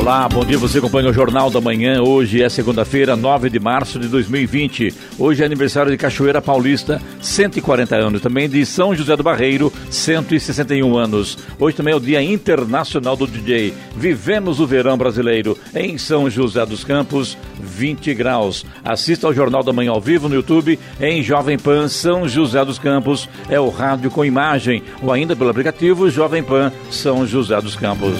Olá, bom dia. Você acompanha o Jornal da Manhã. Hoje é segunda-feira, 9 de março de 2020. Hoje é aniversário de Cachoeira Paulista, 140 anos. Também de São José do Barreiro, 161 anos. Hoje também é o Dia Internacional do DJ. Vivemos o verão brasileiro em São José dos Campos, 20 graus. Assista ao Jornal da Manhã ao vivo no YouTube em Jovem Pan São José dos Campos. É o rádio com imagem ou ainda pelo aplicativo Jovem Pan São José dos Campos.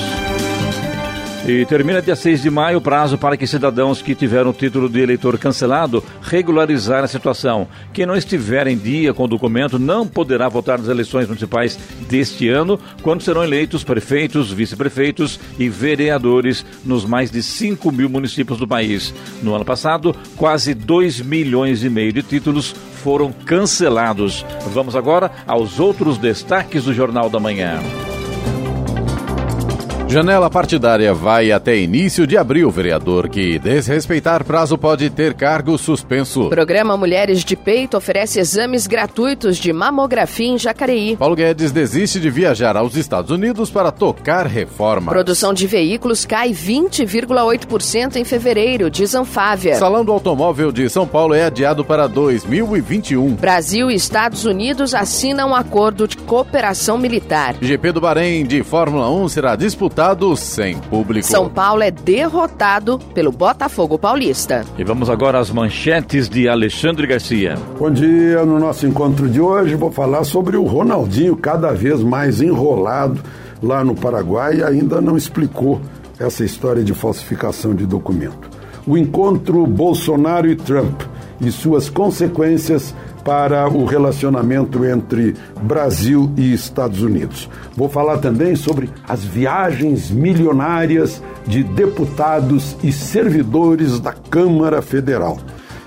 E termina dia 6 de maio o prazo para que cidadãos que tiveram o título de eleitor cancelado regularizar a situação. Quem não estiver em dia com o documento não poderá votar nas eleições municipais deste ano, quando serão eleitos prefeitos, vice-prefeitos e vereadores nos mais de 5 mil municípios do país. No ano passado, quase 2 milhões e meio de títulos foram cancelados. Vamos agora aos outros destaques do Jornal da Manhã. Janela partidária vai até início de abril. Vereador que desrespeitar prazo pode ter cargo suspenso. Programa Mulheres de Peito oferece exames gratuitos de mamografia em Jacareí. Paulo Guedes desiste de viajar aos Estados Unidos para tocar reforma. Produção de veículos cai 20,8% em fevereiro, diz Anfávia. Salão do Automóvel de São Paulo é adiado para 2021. Brasil e Estados Unidos assinam um acordo de cooperação militar. GP do Bahrein de Fórmula 1 será disputado sem público. São Paulo é derrotado pelo Botafogo Paulista. E vamos agora às manchetes de Alexandre Garcia. Bom dia. No nosso encontro de hoje, vou falar sobre o Ronaldinho, cada vez mais enrolado lá no Paraguai e ainda não explicou essa história de falsificação de documento. O encontro Bolsonaro e Trump e suas consequências para o relacionamento entre Brasil e Estados Unidos. Vou falar também sobre as viagens milionárias de deputados e servidores da Câmara Federal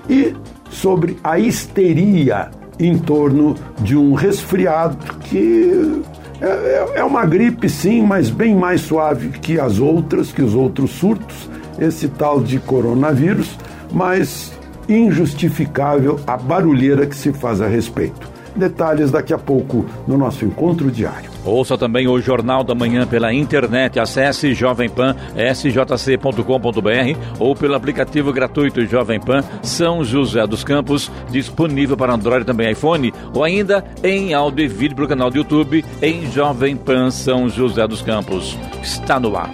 e sobre a histeria em torno de um resfriado que é, é uma gripe, sim, mas bem mais suave que as outras, que os outros surtos, esse tal de coronavírus, mas injustificável a barulheira que se faz a respeito. Detalhes daqui a pouco no nosso encontro diário. Ouça também o Jornal da Manhã pela internet. Acesse jovempan sjc.com.br ou pelo aplicativo gratuito Jovem Pan São José dos Campos, disponível para Android também iPhone, ou ainda em áudio e vídeo pelo canal do YouTube em Jovem Pan São José dos Campos. Está no ar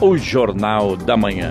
o Jornal da Manhã.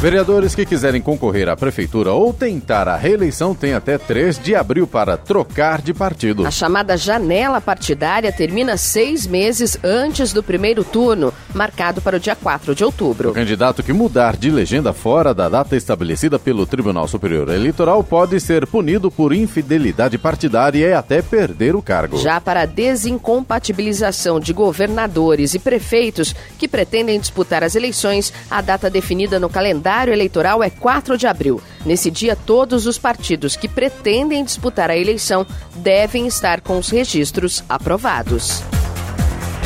Vereadores que quiserem concorrer à prefeitura ou tentar a reeleição têm até 3 de abril para trocar de partido. A chamada janela partidária termina seis meses antes do primeiro turno, marcado para o dia 4 de outubro. O candidato que mudar de legenda fora da data estabelecida pelo Tribunal Superior Eleitoral pode ser punido por infidelidade partidária e até perder o cargo. Já para a desincompatibilização de governadores e prefeitos que pretendem disputar as eleições, a data definida no calendário eleitoral é 4 de abril. Nesse dia, todos os partidos que pretendem disputar a eleição devem estar com os registros aprovados.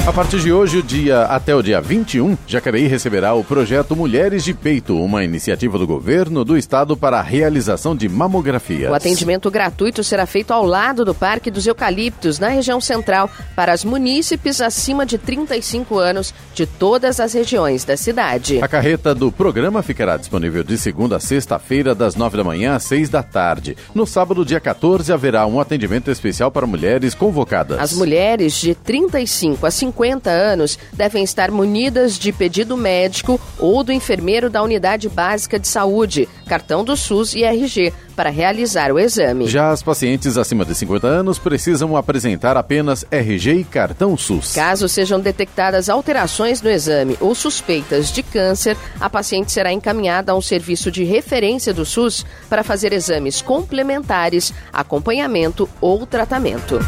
A partir de hoje, o dia até o dia 21, Jacareí receberá o projeto Mulheres de Peito, uma iniciativa do governo do estado para a realização de mamografias. O atendimento gratuito será feito ao lado do Parque dos Eucaliptos, na região central, para as munícipes acima de 35 anos de todas as regiões da cidade. A carreta do programa ficará disponível de segunda a sexta-feira, das 9 da manhã às 6 da tarde. No sábado, dia 14, haverá um atendimento especial para mulheres convocadas. As mulheres de 35 a 50 50 anos devem estar munidas de pedido médico ou do enfermeiro da unidade básica de saúde, cartão do SUS e RG para realizar o exame. Já as pacientes acima de 50 anos precisam apresentar apenas RG e cartão SUS. Caso sejam detectadas alterações no exame ou suspeitas de câncer, a paciente será encaminhada a um serviço de referência do SUS para fazer exames complementares, acompanhamento ou tratamento.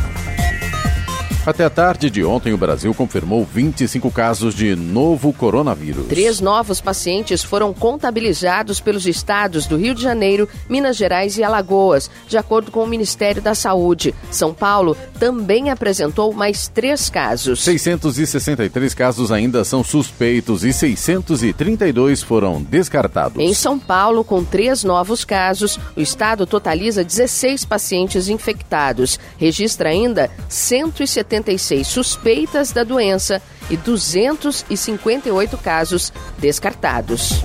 Até a tarde de ontem, o Brasil confirmou 25 casos de novo coronavírus. Três novos pacientes foram contabilizados pelos estados do Rio de Janeiro, Minas Gerais e Alagoas, de acordo com o Ministério da Saúde. São Paulo também apresentou mais três casos. 663 casos ainda são suspeitos e 632 foram descartados. Em São Paulo, com três novos casos, o estado totaliza 16 pacientes infectados. Registra ainda 170 76 suspeitas da doença e 258 casos descartados.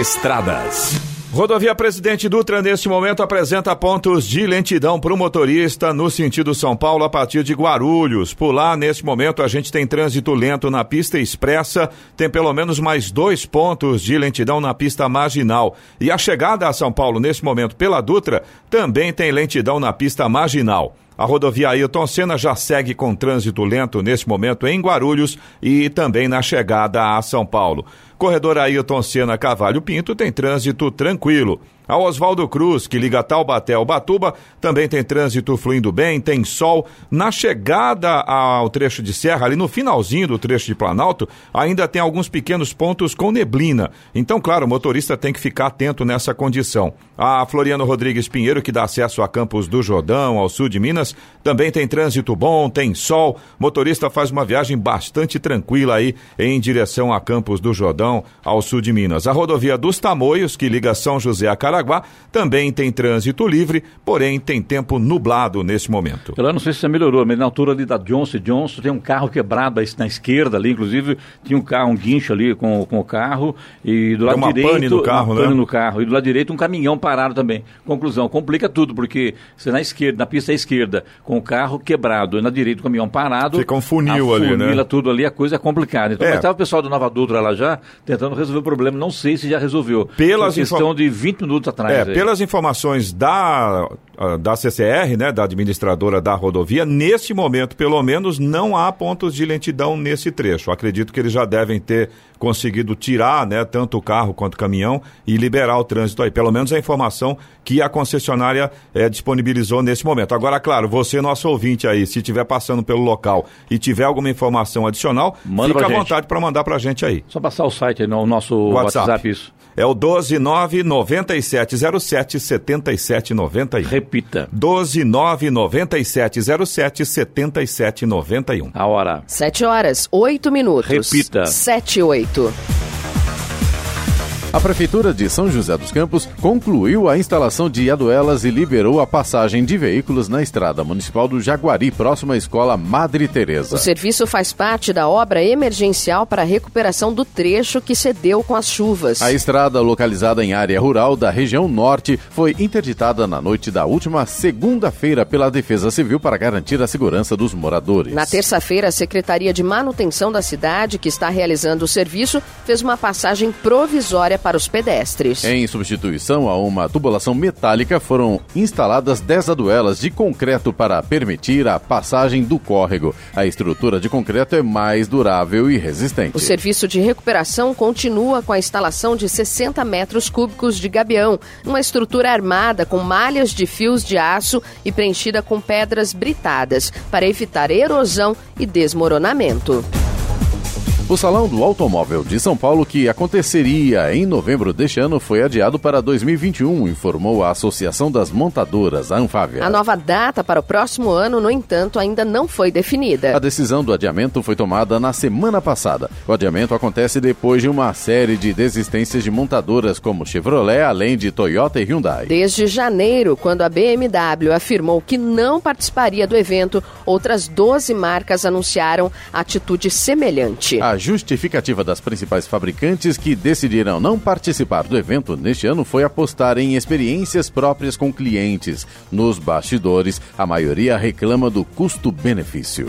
Estradas. Rodovia Presidente Dutra, neste momento, apresenta pontos de lentidão para o motorista no sentido São Paulo a partir de Guarulhos. Por lá, neste momento, a gente tem trânsito lento na pista expressa, tem pelo menos mais dois pontos de lentidão na pista marginal. E a chegada a São Paulo, neste momento, pela Dutra, também tem lentidão na pista marginal. A rodovia Ailton Senna já segue com trânsito lento neste momento em Guarulhos e também na chegada a São Paulo. Corredor Ailton Senna Cavalho Pinto tem trânsito tranquilo. A Oswaldo Cruz, que liga Taubaté ao Batuba, também tem trânsito fluindo bem, tem sol. Na chegada ao trecho de serra, ali no finalzinho do trecho de Planalto, ainda tem alguns pequenos pontos com neblina. Então, claro, o motorista tem que ficar atento nessa condição. A Floriano Rodrigues Pinheiro, que dá acesso a Campos do Jordão, ao sul de Minas, também tem trânsito bom, tem sol. Motorista faz uma viagem bastante tranquila aí em direção a Campos do Jordão, ao sul de Minas. A rodovia dos Tamoios, que liga São José a Caraguá, Paranaguá também tem trânsito livre, porém tem tempo nublado nesse momento. Eu não sei se você melhorou, mas na altura ali da Johnson Johnson tem um carro quebrado na esquerda ali, inclusive tinha um carro, um guincho ali com, com o carro e do lado uma direito... pane no carro, uma né? pane no carro. E do lado direito um caminhão parado também. Conclusão, complica tudo, porque você na esquerda, na pista esquerda, com o carro quebrado, e na direita o caminhão parado... Fica um funil ali, né? tudo ali, a coisa é complicada. Então, É. estava o pessoal do Nova Dutra lá já, tentando resolver o problema, não sei se já resolveu. Pelas Foi questão de 20 minutos atrás. É, aí. pelas informações da, da CCR, né, da administradora da rodovia, neste momento, pelo menos, não há pontos de lentidão nesse trecho. Acredito que eles já devem ter conseguido tirar, né, tanto o carro quanto o caminhão e liberar o trânsito aí. Pelo menos a informação que a concessionária eh, disponibilizou nesse momento. Agora, claro, você, nosso ouvinte aí, se estiver passando pelo local e tiver alguma informação adicional, Manda fica à gente. vontade para mandar para a gente aí. Só passar o site aí, no nosso WhatsApp. WhatsApp, isso. É o 1299707 7791. Repita. 1299707 7791. A hora. 7 horas, 8 minutos. Repita. 7 e 8. A Prefeitura de São José dos Campos concluiu a instalação de aduelas e liberou a passagem de veículos na estrada municipal do Jaguari, próxima à escola Madre Teresa. O serviço faz parte da obra emergencial para a recuperação do trecho que cedeu com as chuvas. A estrada, localizada em área rural da região norte, foi interditada na noite da última segunda-feira pela Defesa Civil para garantir a segurança dos moradores. Na terça-feira, a Secretaria de Manutenção da cidade, que está realizando o serviço, fez uma passagem provisória para os pedestres. Em substituição a uma tubulação metálica, foram instaladas 10 aduelas de concreto para permitir a passagem do córrego. A estrutura de concreto é mais durável e resistente. O serviço de recuperação continua com a instalação de 60 metros cúbicos de gabião, uma estrutura armada com malhas de fios de aço e preenchida com pedras britadas, para evitar erosão e desmoronamento. O Salão do Automóvel de São Paulo, que aconteceria em novembro deste ano, foi adiado para 2021, informou a Associação das Montadoras, a Anfávia. A nova data para o próximo ano, no entanto, ainda não foi definida. A decisão do adiamento foi tomada na semana passada. O adiamento acontece depois de uma série de desistências de montadoras como Chevrolet, além de Toyota e Hyundai. Desde janeiro, quando a BMW afirmou que não participaria do evento, outras 12 marcas anunciaram atitude semelhante. A justificativa das principais fabricantes que decidiram não participar do evento neste ano foi apostar em experiências próprias com clientes. Nos bastidores, a maioria reclama do custo-benefício.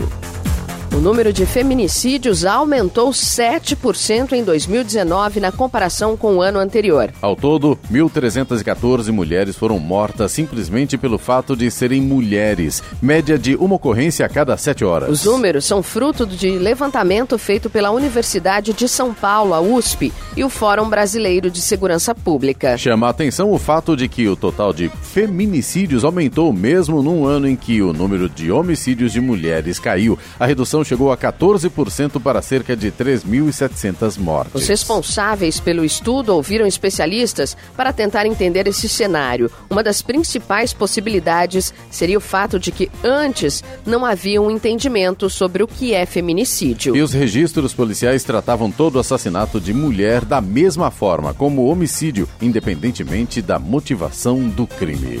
O número de feminicídios aumentou 7% em 2019 na comparação com o ano anterior. Ao todo, 1.314 mulheres foram mortas simplesmente pelo fato de serem mulheres, média de uma ocorrência a cada sete horas. Os números são fruto de levantamento feito pela Universidade de São Paulo, a USP, e o Fórum Brasileiro de Segurança Pública. Chama a atenção o fato de que o total de feminicídios aumentou mesmo num ano em que o número de homicídios de mulheres caiu. A redução chegou a 14% para cerca de 3.700 mortes. Os responsáveis pelo estudo ouviram especialistas para tentar entender esse cenário. Uma das principais possibilidades seria o fato de que antes não havia um entendimento sobre o que é feminicídio. E os registros policiais tratavam todo assassinato de mulher da mesma forma, como homicídio, independentemente da motivação do crime.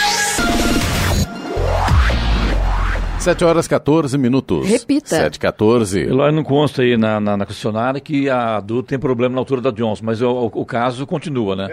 7 horas 14 minutos. Repita. 7 14. Eloy, não consta aí na, na, na questionária que a adulta tem problema na altura da Johnson, mas o, o, o caso continua, né?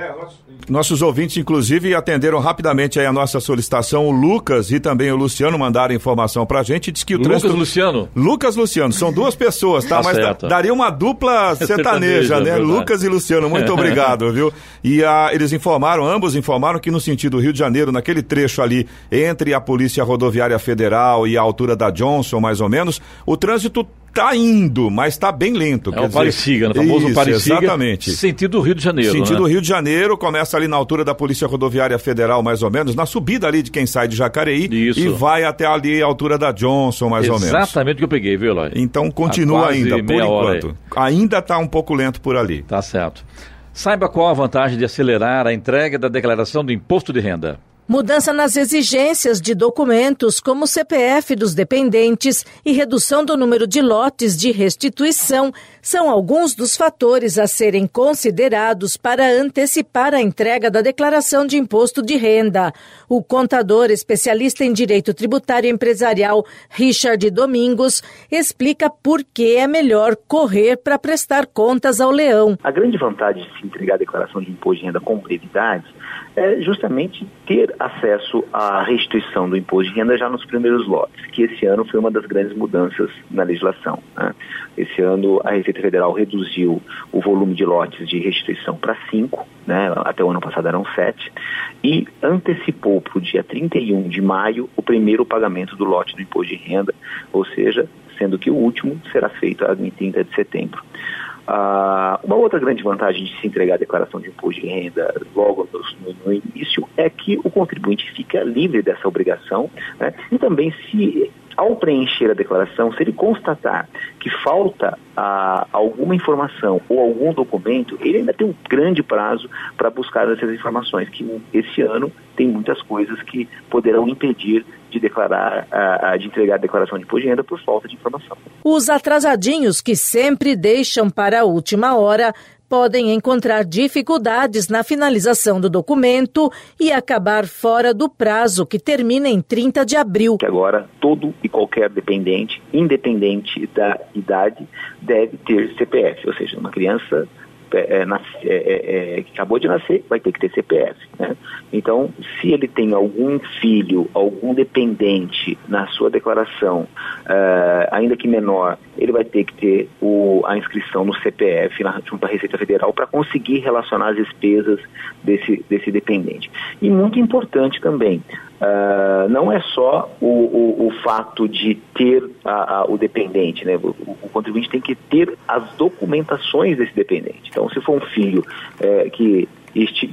Nossos ouvintes, inclusive, atenderam rapidamente aí a nossa solicitação. O Lucas e também o Luciano mandaram informação pra gente. Diz que o Lucas trânsito... Luciano? Lucas Luciano, são duas pessoas, tá? Tá Mas certo. daria uma dupla sertaneja, né? verdade. Lucas e Luciano, muito obrigado, viu? E ah, eles informaram, ambos informaram que no sentido Rio de Janeiro, naquele trecho ali entre a Polícia Rodoviária Federal e a altura da Johnson, mais ou menos, o trânsito tá indo, mas tá bem lento. É o Parisiga, o famoso Isso, Parisiga. Exatamente. Sentido Rio de Janeiro, Sentido né? Rio de Janeiro, começa ali na altura da Polícia Rodoviária Federal, mais ou menos, na subida ali de quem sai de Jacareí Isso. e vai até ali a altura da Johnson, mais ou menos. Exatamente o que eu peguei, viu, Eloy? Então continua ainda, por enquanto. Ainda está um pouco lento por ali. Tá certo. Saiba qual a vantagem de acelerar a entrega da declaração do imposto de renda. Mudança nas exigências de documentos, como o CPF dos dependentes e redução do número de lotes de restituição, são alguns dos fatores a serem considerados para antecipar a entrega da declaração de imposto de renda. O contador especialista em direito tributário empresarial, Richard Domingos, explica por que é melhor correr para prestar contas ao leão. A grande vantagem de se entregar a declaração de imposto de renda com brevidade é justamente ter acesso à restituição do imposto de renda já nos primeiros lotes, que esse ano foi uma das grandes mudanças na legislação. né? Esse ano a Receita Federal reduziu o volume de lotes de restituição para cinco, né? até o ano passado eram sete, e antecipou para o dia 31 de maio o primeiro pagamento do lote do imposto de renda, ou seja, sendo que o último será feito em 30 de setembro. Ah, uma outra grande vantagem de se entregar a declaração de imposto de renda logo no, no início é que o contribuinte fica livre dessa obrigação né? e também se ao preencher a declaração, se ele constatar que falta alguma informação ou algum documento, ele ainda tem um grande prazo para buscar essas informações, que esse ano tem muitas coisas que poderão impedir de declarar, ah, de entregar a declaração de imposto de renda por falta de informação. Os atrasadinhos que sempre deixam para a última hora podem encontrar dificuldades na finalização do documento e acabar fora do prazo que termina em 30 de abril. Que agora todo e qualquer dependente, independente da idade, deve ter CPF, ou seja, uma criança é, é, é, é, que acabou de nascer vai ter que ter CPF. Né? Então, se ele tem algum filho, algum dependente na sua declaração, eh, ainda que menor, ele vai ter que ter o- a inscrição no CPF na, junto à Receita Federal para conseguir relacionar as despesas desse, desse dependente. E muito importante também, ah, não é só o, o- o fato de ter a- a- o dependente, né? O, o contribuinte tem que ter as documentações desse dependente. Então, se for um filho eh, que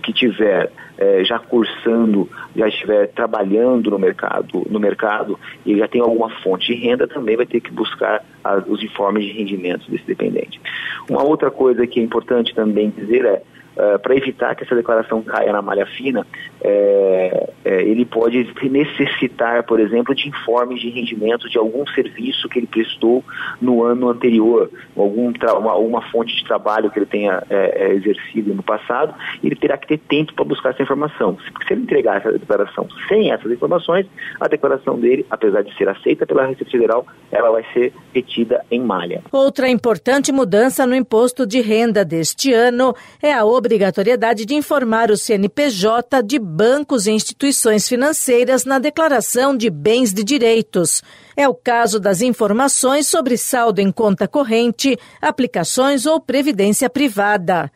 que tiver eh, já cursando, já estiver trabalhando no mercado, no mercado e já tem alguma fonte de renda, também vai ter que buscar a- os informes de rendimentos desse dependente. Uma outra coisa que é importante também dizer é Uh, para evitar que essa declaração caia na malha fina, é, é, ele pode necessitar, por exemplo, de informes de rendimento de algum serviço que ele prestou no ano anterior, algum uma, uma fonte de trabalho que ele tenha é, exercido no passado, ele terá que ter tempo para buscar essa informação. Se ele entregar essa declaração sem essas informações, a declaração dele, apesar de ser aceita pela Receita Federal, ela vai ser retida em malha. Outra importante mudança no imposto de renda deste ano é a obrigatoriedade de informar o CNPJ de bancos e instituições financeiras na declaração de bens de direitos. É o caso das informações sobre saldo em conta corrente, aplicações ou previdência privada.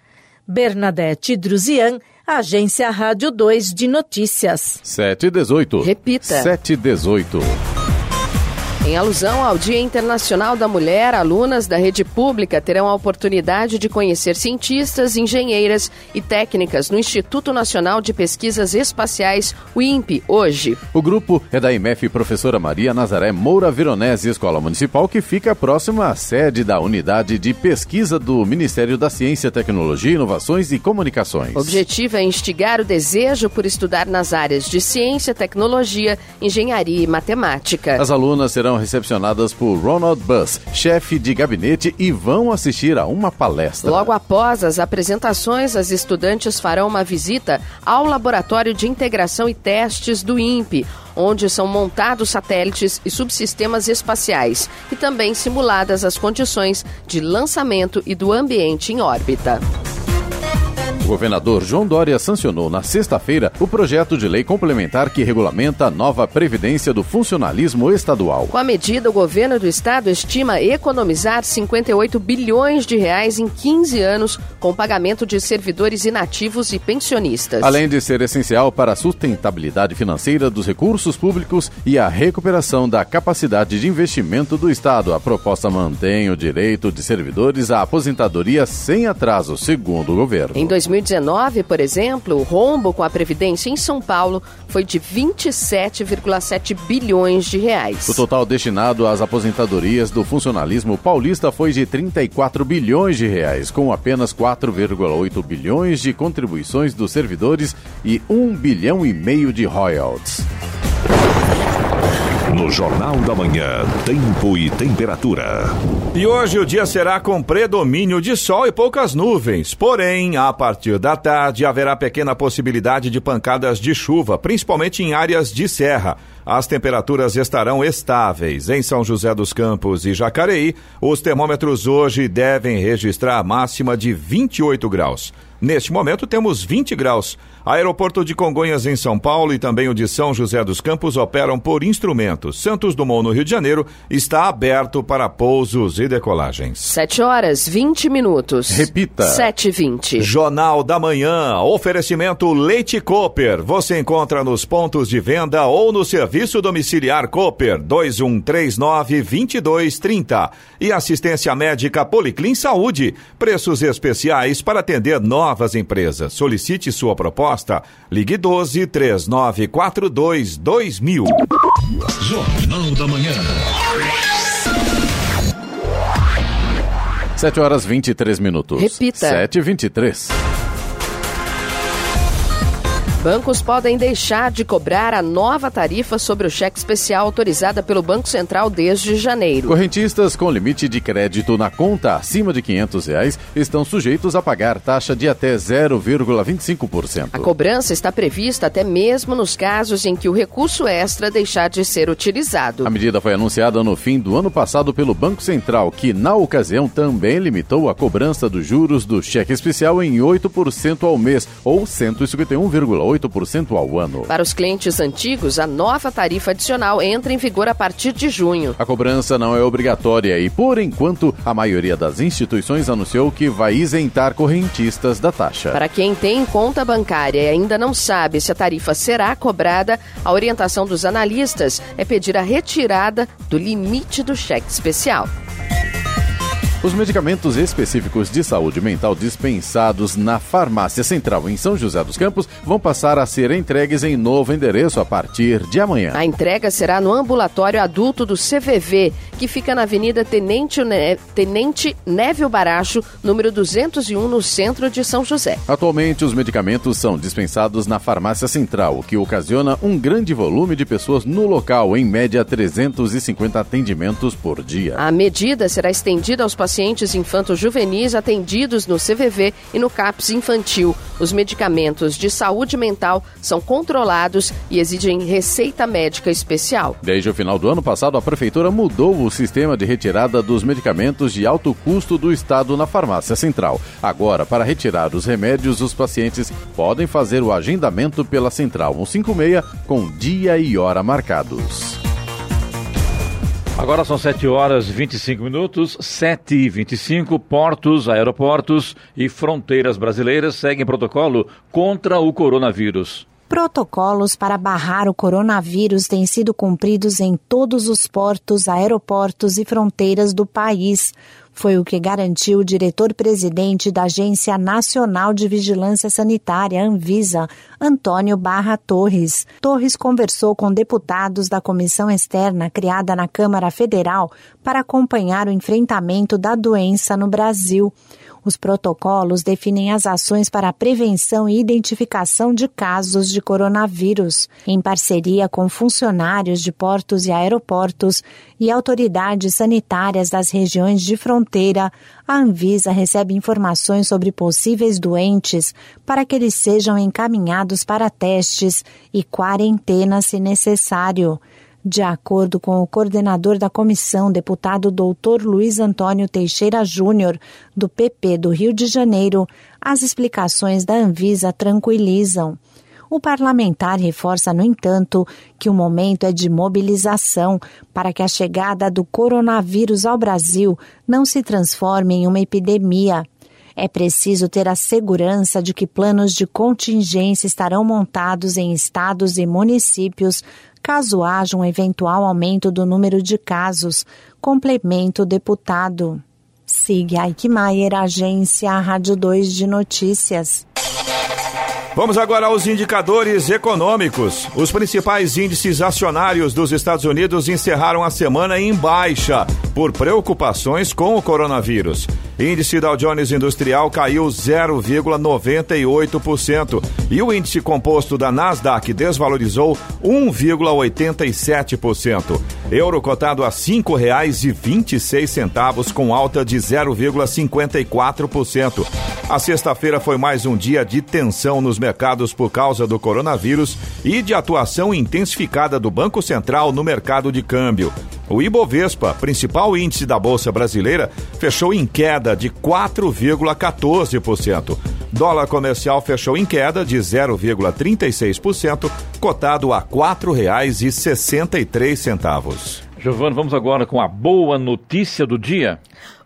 Bernadette Druzian, Agência Rádio 2 de Notícias. 718. Repita. 718. Em alusão ao Dia Internacional da Mulher, alunas da rede pública terão a oportunidade de conhecer cientistas, engenheiras e técnicas no Instituto Nacional de Pesquisas Espaciais, o INPE, hoje. O grupo é da IMF Professora Maria Nazaré Moura Veronese Escola Municipal, que fica próxima à sede da Unidade de Pesquisa do Ministério da Ciência, Tecnologia, Inovações e Comunicações. O objetivo é instigar o desejo por estudar nas áreas de ciência, tecnologia, engenharia e matemática. As alunas serão recepcionadas por Ronald Buss, chefe de gabinete, e vão assistir a uma palestra. Logo após as apresentações, as estudantes farão uma visita ao Laboratório de Integração e Testes do INPE, onde são montados satélites e subsistemas espaciais e também simuladas as condições de lançamento e do ambiente em órbita governador João Dória sancionou na sexta-feira o projeto de lei complementar que regulamenta a nova previdência do funcionalismo estadual. Com a medida, o governo do estado estima economizar 58 bilhões de reais em 15 anos com o pagamento de servidores inativos e pensionistas. Além de ser essencial para a sustentabilidade financeira dos recursos públicos e a recuperação da capacidade de investimento do estado, a proposta mantém o direito de servidores à aposentadoria sem atraso, segundo o governo. Em 2000 2019, por exemplo, o rombo com a Previdência em São Paulo foi de 27,7 bilhões de reais. O total destinado às aposentadorias do funcionalismo paulista foi de 34 bilhões de reais, com apenas 4,8 bilhões de contribuições dos servidores e 1 bilhão e meio de royalties. No Jornal da Manhã, tempo e temperatura. E hoje o dia será com predomínio de sol e poucas nuvens. Porém, a partir da tarde haverá pequena possibilidade de pancadas de chuva, principalmente em áreas de serra. As temperaturas estarão estáveis. Em São José dos Campos e Jacareí, os termômetros hoje devem registrar a máxima de 28 graus. Neste momento temos 20 graus. Aeroporto de Congonhas em São Paulo e também o de São José dos Campos operam por instrumentos. Santos Dumont no Rio de Janeiro está aberto para pousos e decolagens. 7 horas 20 minutos. Repita. 7 e 20. Jornal da Manhã. Oferecimento Leite Cooper. Você encontra nos pontos de venda ou no serviço domiciliar Cooper 2139 2230. E assistência médica Policlin Saúde. Preços especiais para atender novas empresas. Solicite sua proposta. Ligue 12 3942 2000. Jornal da Manhã. 7 horas 23 minutos. Repita. 7 e 23 Bancos podem deixar de cobrar a nova tarifa sobre o cheque especial autorizada pelo Banco Central desde janeiro. Correntistas com limite de crédito na conta acima de 500 reais estão sujeitos a pagar taxa de até 0,25%. A cobrança está prevista até mesmo nos casos em que o recurso extra deixar de ser utilizado. A medida foi anunciada no fim do ano passado pelo Banco Central, que na ocasião também limitou a cobrança dos juros do cheque especial em 8% ao mês ou 151,8 8% ao ano. Para os clientes antigos, a nova tarifa adicional entra em vigor a partir de junho. A cobrança não é obrigatória e, por enquanto, a maioria das instituições anunciou que vai isentar correntistas da taxa. Para quem tem conta bancária e ainda não sabe se a tarifa será cobrada, a orientação dos analistas é pedir a retirada do limite do cheque especial. Os medicamentos específicos de saúde mental dispensados na Farmácia Central em São José dos Campos vão passar a ser entregues em novo endereço a partir de amanhã. A entrega será no ambulatório adulto do CVV, que fica na Avenida Tenente, ne Tenente Névio Baracho, número 201, no centro de São José. Atualmente, os medicamentos são dispensados na Farmácia Central, o que ocasiona um grande volume de pessoas no local, em média 350 atendimentos por dia. A medida será estendida aos pacientes pacientes infanto-juvenis atendidos no CVV e no CAPS infantil. Os medicamentos de saúde mental são controlados e exigem receita médica especial. Desde o final do ano passado, a Prefeitura mudou o sistema de retirada dos medicamentos de alto custo do Estado na farmácia central. Agora, para retirar os remédios, os pacientes podem fazer o agendamento pela Central 156 com dia e hora marcados. Agora são 7 horas e 25 minutos, 7 e 25 portos, aeroportos e fronteiras brasileiras seguem protocolo contra o coronavírus. Protocolos para barrar o coronavírus têm sido cumpridos em todos os portos, aeroportos e fronteiras do país. Foi o que garantiu o diretor-presidente da Agência Nacional de Vigilância Sanitária, Anvisa, Antônio Barra Torres. Torres conversou com deputados da comissão externa criada na Câmara Federal para acompanhar o enfrentamento da doença no Brasil. Os protocolos definem as ações para a prevenção e identificação de casos de coronavírus, em parceria com funcionários de portos e aeroportos e autoridades sanitárias das regiões de fronteira. A Anvisa recebe informações sobre possíveis doentes para que eles sejam encaminhados para testes e quarentena se necessário. De acordo com o coordenador da comissão, deputado doutor Luiz Antônio Teixeira Júnior, do PP do Rio de Janeiro, as explicações da Anvisa tranquilizam. O parlamentar reforça, no entanto, que o momento é de mobilização para que a chegada do coronavírus ao Brasil não se transforme em uma epidemia. É preciso ter a segurança de que planos de contingência estarão montados em estados e municípios caso haja um eventual aumento do número de casos, complementa o deputado. Siga Aikmaier, agência Rádio 2 de Notícias. Vamos agora aos indicadores econômicos. Os principais índices acionários dos Estados Unidos encerraram a semana em baixa por preocupações com o coronavírus. Índice Dow Jones Industrial caiu 0,98% e o índice composto da Nasdaq desvalorizou 1,87%. Euro cotado a R$ 5,26 com alta de 0,54%. A sexta-feira foi mais um dia de tensão nos mercados por causa do coronavírus e de atuação intensificada do Banco Central no mercado de câmbio. O Ibovespa, principal índice da Bolsa Brasileira, fechou em queda de 4,14%. Dólar comercial fechou em queda de 0,36%, cotado a R$ 4,63. Giovana, vamos agora com a boa notícia do dia.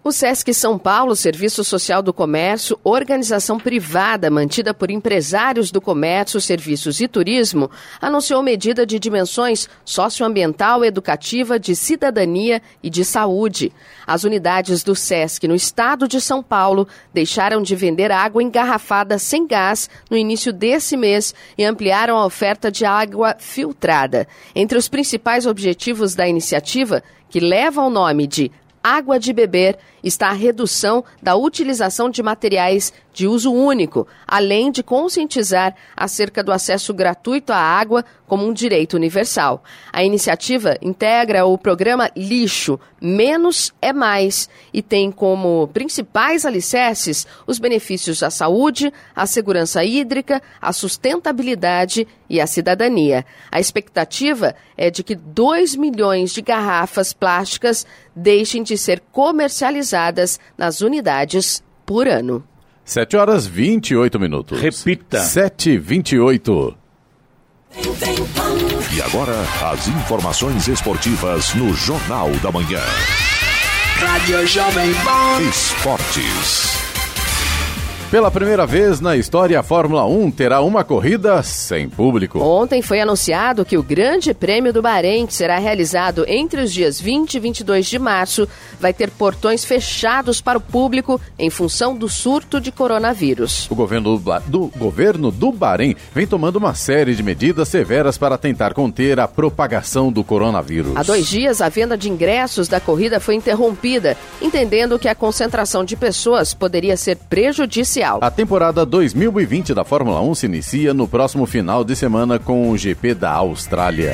O SESC São Paulo, Serviço Social do Comércio, organização privada mantida por empresários do comércio, serviços e turismo, anunciou medida de dimensões socioambiental, educativa, de cidadania e de saúde. As unidades do SESC no estado de São Paulo deixaram de vender água engarrafada sem gás no início desse mês e ampliaram a oferta de água filtrada. Entre os principais objetivos da iniciativa, que leva o nome de Água de Beber está a redução da utilização de materiais de uso único, além de conscientizar acerca do acesso gratuito à água como um direito universal. A iniciativa integra o programa Lixo Menos é Mais e tem como principais alicerces os benefícios à saúde, à segurança hídrica, à sustentabilidade e à cidadania. A expectativa é de que 2 milhões de garrafas plásticas deixem de ser comercializadas nas unidades por ano. 7 horas 28 minutos. Repita. 7 e 28. E agora, as informações esportivas no Jornal da Manhã. Rádio Jovem Pan. Esportes. Pela primeira vez na história, a Fórmula 1 terá uma corrida sem público. Ontem foi anunciado que o Grande Prêmio do Bahrein, que será realizado entre os dias 20 e 22 de março, vai ter portões fechados para o público em função do surto de coronavírus. O governo do, do governo do Bahrein vem tomando uma série de medidas severas para tentar conter a propagação do coronavírus. Há dois dias, a venda de ingressos da corrida foi interrompida, entendendo que a concentração de pessoas poderia ser prejudicial a temporada 2020 da Fórmula 1 se inicia no próximo final de semana com o GP da Austrália.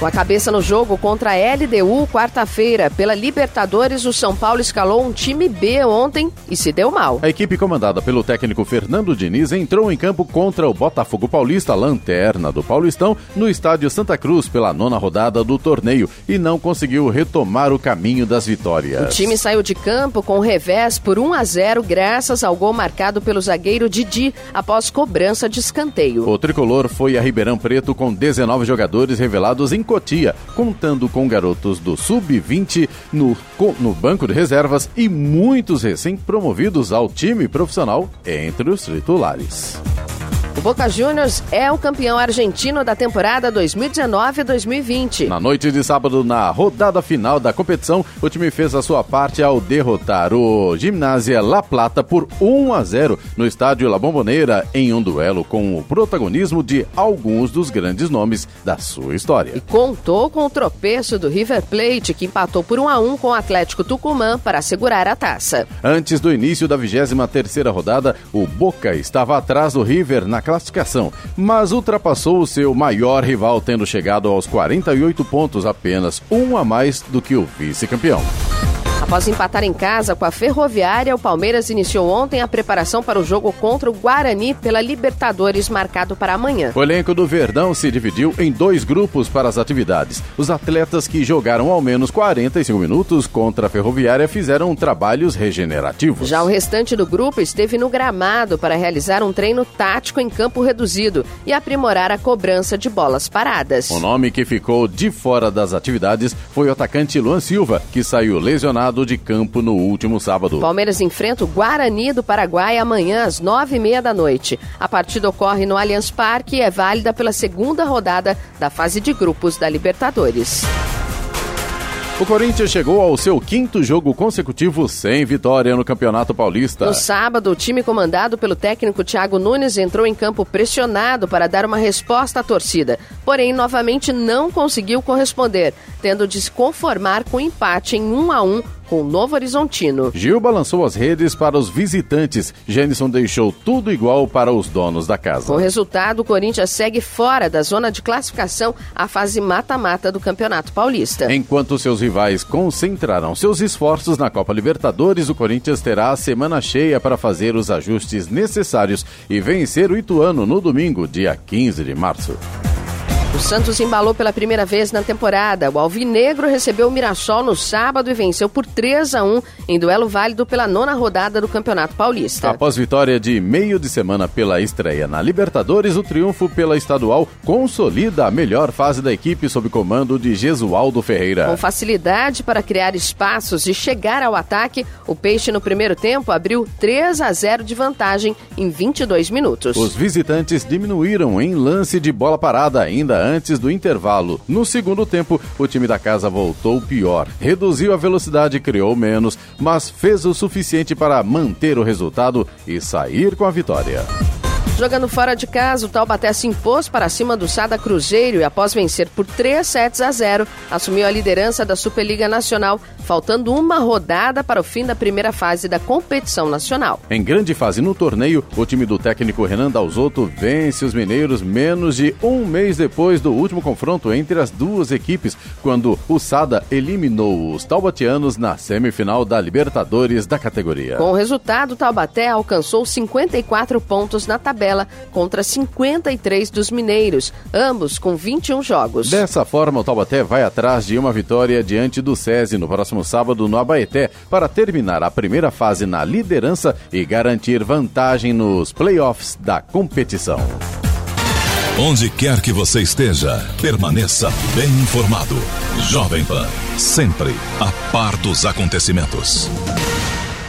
Com a cabeça no jogo contra a LDU, quarta-feira, pela Libertadores, o São Paulo escalou um time B ontem e se deu mal. A equipe comandada pelo técnico Fernando Diniz entrou em campo contra o Botafogo Paulista, lanterna do Paulistão, no estádio Santa Cruz pela nona rodada do torneio e não conseguiu retomar o caminho das vitórias. O time saiu de campo com revés por 1 a 0 graças ao gol marcado pelo zagueiro Didi após cobrança de escanteio. O tricolor foi a Ribeirão Preto com 19 jogadores revelados em Cotia, contando com garotos do Sub-20 no, no banco de reservas e muitos recém-promovidos ao time profissional entre os titulares. O Boca Juniors é o campeão argentino da temporada 2019-2020. Na noite de sábado, na rodada final da competição, o time fez a sua parte ao derrotar o Gimnasia La Plata por 1 a 0 no estádio La Bombonera em um duelo com o protagonismo de alguns dos grandes nomes da sua história. E contou com o tropeço do River Plate, que empatou por 1 a 1 com o Atlético Tucumã para assegurar a taça. Antes do início da 23 terceira rodada, o Boca estava atrás do River na classificação, mas ultrapassou o seu maior rival, tendo chegado aos 48 pontos, apenas um a mais do que o vice-campeão. Após empatar em casa com a Ferroviária, o Palmeiras iniciou ontem a preparação para o jogo contra o Guarani pela Libertadores, marcado para amanhã. O elenco do Verdão se dividiu em dois grupos para as atividades. Os atletas que jogaram ao menos 45 minutos contra a Ferroviária fizeram trabalhos regenerativos. Já o restante do grupo esteve no gramado para realizar um treino tático em campo reduzido e aprimorar a cobrança de bolas paradas. O nome que ficou de fora das atividades foi o atacante Luan Silva, que saiu lesionado de campo no último sábado. Palmeiras enfrenta o Guarani do Paraguai amanhã às nove e meia da noite. A partida ocorre no Allianz Parque e é válida pela segunda rodada da fase de grupos da Libertadores. O Corinthians chegou ao seu quinto jogo consecutivo sem vitória no Campeonato Paulista. No sábado, o time comandado pelo técnico Thiago Nunes entrou em campo pressionado para dar uma resposta à torcida, porém novamente não conseguiu corresponder, tendo de se conformar com o empate em 1 a 1 com o Novo Horizontino. Gil balançou as redes para os visitantes. Jenison deixou tudo igual para os donos da casa. Com o resultado, o Corinthians segue fora da zona de classificação à fase mata-mata do Campeonato Paulista. Enquanto seus rivais concentrarão seus esforços na Copa Libertadores, o Corinthians terá a semana cheia para fazer os ajustes necessários e vencer o Ituano no domingo, dia 15 de março. O Santos embalou pela primeira vez na temporada. O Alvinegro recebeu o Mirassol no sábado e venceu por 3 a 1 em duelo válido pela nona rodada do Campeonato Paulista. Após vitória de meio de semana pela estreia na Libertadores, o triunfo pela estadual consolida a melhor fase da equipe sob comando de Gesualdo Ferreira. Com facilidade para criar espaços e chegar ao ataque, o Peixe no primeiro tempo abriu 3 a 0 de vantagem em 22 minutos. Os visitantes diminuíram em lance de bola parada ainda antes do intervalo. No segundo tempo, o time da casa voltou pior, reduziu a velocidade, criou menos, mas fez o suficiente para manter o resultado e sair com a vitória. Jogando fora de casa, o Taubaté se impôs para cima do Sada Cruzeiro e, após vencer por 3 sets a 0, assumiu a liderança da Superliga Nacional, faltando uma rodada para o fim da primeira fase da competição nacional. Em grande fase no torneio, o time do técnico Renan Dalzotto vence os mineiros menos de um mês depois do último confronto entre as duas equipes, quando o Sada eliminou os taubatianos na semifinal da Libertadores da categoria. Com o resultado, o Taubaté alcançou 54 pontos na tabela contra 53 dos mineiros, ambos com 21 jogos. Dessa forma, o Taubaté vai atrás de uma vitória diante do SESI no próximo sábado no Abaeté para terminar a primeira fase na liderança e garantir vantagem nos playoffs da competição. Onde quer que você esteja, permaneça bem informado. Jovem Pan, sempre a par dos acontecimentos.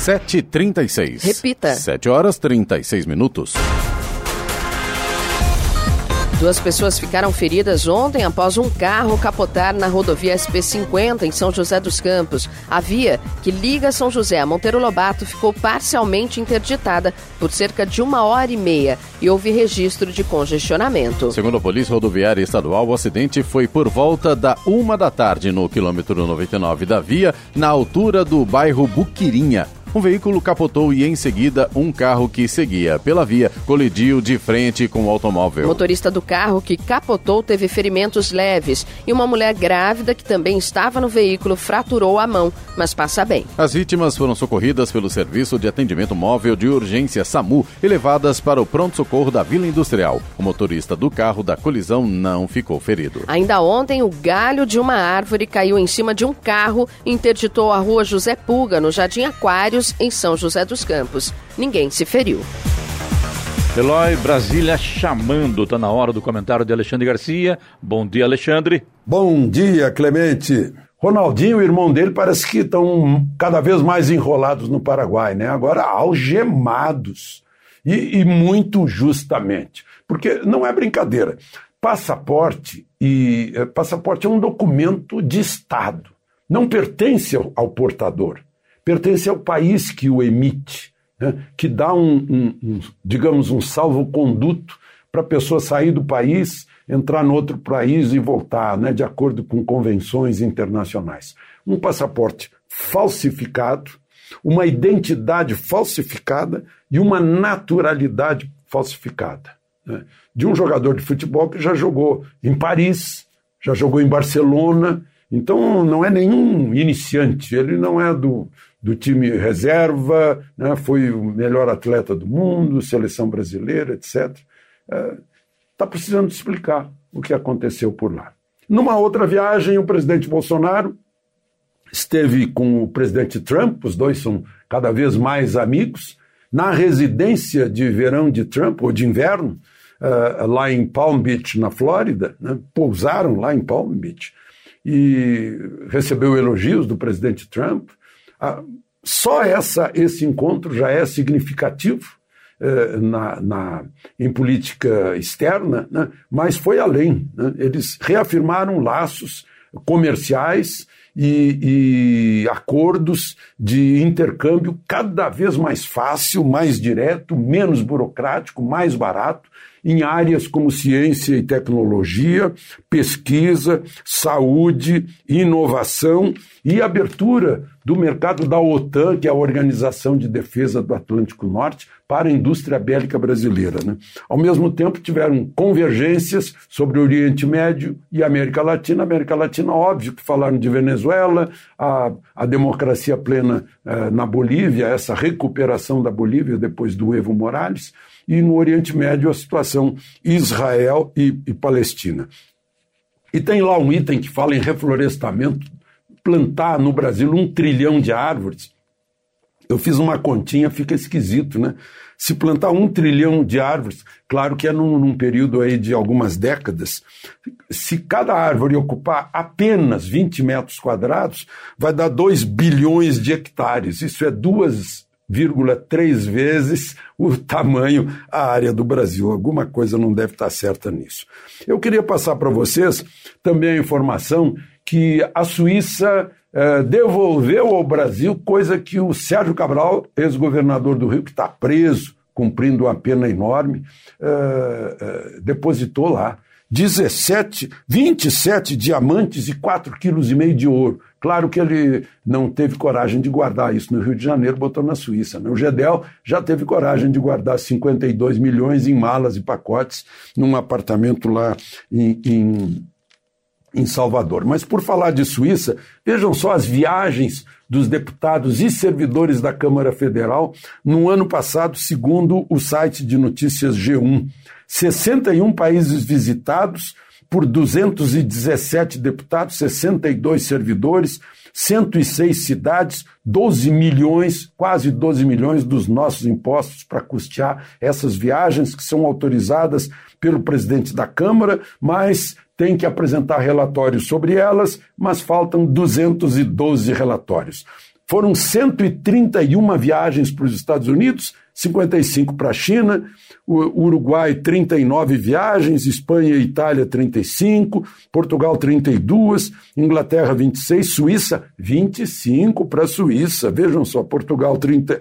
7h36. Repita. 7 horas 36 minutos. Duas pessoas ficaram feridas ontem após um carro capotar na rodovia SP50 em São José dos Campos. A via que liga São José a Monteiro Lobato ficou parcialmente interditada por cerca de uma hora e meia e houve registro de congestionamento. Segundo a Polícia Rodoviária Estadual, o acidente foi por volta da uma da tarde no quilômetro 99 da via, na altura do bairro Buquirinha. Um veículo capotou e, em seguida, um carro que seguia pela via colidiu de frente com o automóvel. O motorista do carro que capotou teve ferimentos leves e uma mulher grávida que também estava no veículo fraturou a mão, mas passa bem. As vítimas foram socorridas pelo Serviço de Atendimento Móvel de Urgência SAMU e levadas para o pronto-socorro da Vila Industrial. O motorista do carro da colisão não ficou ferido. Ainda ontem, o galho de uma árvore caiu em cima de um carro e interditou a rua José Puga, no Jardim Em São José dos Campos. Ninguém se feriu. Eloy, Brasília chamando. Tá na hora do comentário de Alexandre Garcia. Bom dia, Alexandre. Bom dia, Clemente. Ronaldinho e o irmão dele parece que estão cada vez mais enrolados no Paraguai, né? Agora algemados. E, e muito justamente. Porque não é brincadeira. Passaporte e eh, passaporte é um documento de Estado. Não pertence ao, ao portador. Pertence ao país que o emite, né? que dá um, um, um, digamos, um salvo-conduto para a pessoa sair do país, entrar no outro país e voltar, né? de acordo com convenções internacionais. Um passaporte falsificado, uma identidade falsificada e uma naturalidade falsificada. Né? De um jogador de futebol que já jogou em Paris, já jogou em Barcelona, então não é nenhum iniciante, ele não é do, do time reserva, né? foi o melhor atleta do mundo, seleção brasileira, etc. Está é, precisando explicar o que aconteceu por lá. Numa outra viagem, o presidente Bolsonaro esteve com o presidente Trump, os dois são cada vez mais amigos, na residência de verão de Trump, ou de inverno, uh, lá em Palm Beach, na Flórida, né? pousaram lá em Palm Beach e recebeu elogios do presidente Trump. Ah, só essa, esse encontro já é significativo eh, na, na, em política externa, né? mas foi além. Né? Eles reafirmaram laços comerciais e, e, acordos de intercâmbio cada vez mais fácil, mais direto, menos burocrático, mais barato, em áreas como ciência e tecnologia, pesquisa, saúde, inovação e abertura do mercado da OTAN, que é a Organização de Defesa do Atlântico Norte, para a indústria bélica brasileira. Né? Ao mesmo tempo, tiveram convergências sobre o Oriente Médio e América Latina. América Latina, óbvio que falaram de Venezuela, a, a democracia plena eh, na Bolívia, essa recuperação da Bolívia depois do Evo Morales e no Oriente Médio a situação Israel e, e Palestina. E tem lá um item que fala em reflorestamento, plantar no Brasil um trilhão de árvores. Eu fiz uma continha, fica esquisito, né? Se plantar um trilhão de árvores, claro que é num, num, período aí de algumas décadas, se cada árvore ocupar apenas 20 metros quadrados, vai dar 2 bilhões de hectares. Isso é duas 1,3 vezes o tamanho, a área do Brasil. Alguma coisa não deve estar certa nisso. Eu queria passar para vocês também a informação que a Suíça eh, devolveu ao Brasil coisa que o Sérgio Cabral, ex-governador do Rio, que está preso, cumprindo uma pena enorme, eh, eh, depositou lá. 17, 27 diamantes e 4,5 kg de ouro. Claro que ele não teve coragem de guardar isso no Rio de Janeiro, botou na Suíça. Né? O Gedel já teve coragem de guardar 52 milhões em malas e pacotes num apartamento lá em, em, em Salvador. Mas por falar de Suíça, vejam só as viagens dos deputados e servidores da Câmara Federal no ano passado, segundo o site de notícias G1. 61 países visitados por 217 deputados, 62 servidores, 106 cidades, 12 milhões, quase 12 milhões dos nossos impostos para custear essas viagens que são autorizadas pelo presidente da Câmara, mas tem que apresentar relatórios sobre elas, mas faltam 212 relatórios. Foram 131 viagens para os Estados Unidos, 55 para a China, Uruguai 39 viagens, Espanha e Itália 35, Portugal 32, Inglaterra 26, Suíça 25 para a Suíça. Vejam só, Portugal 30,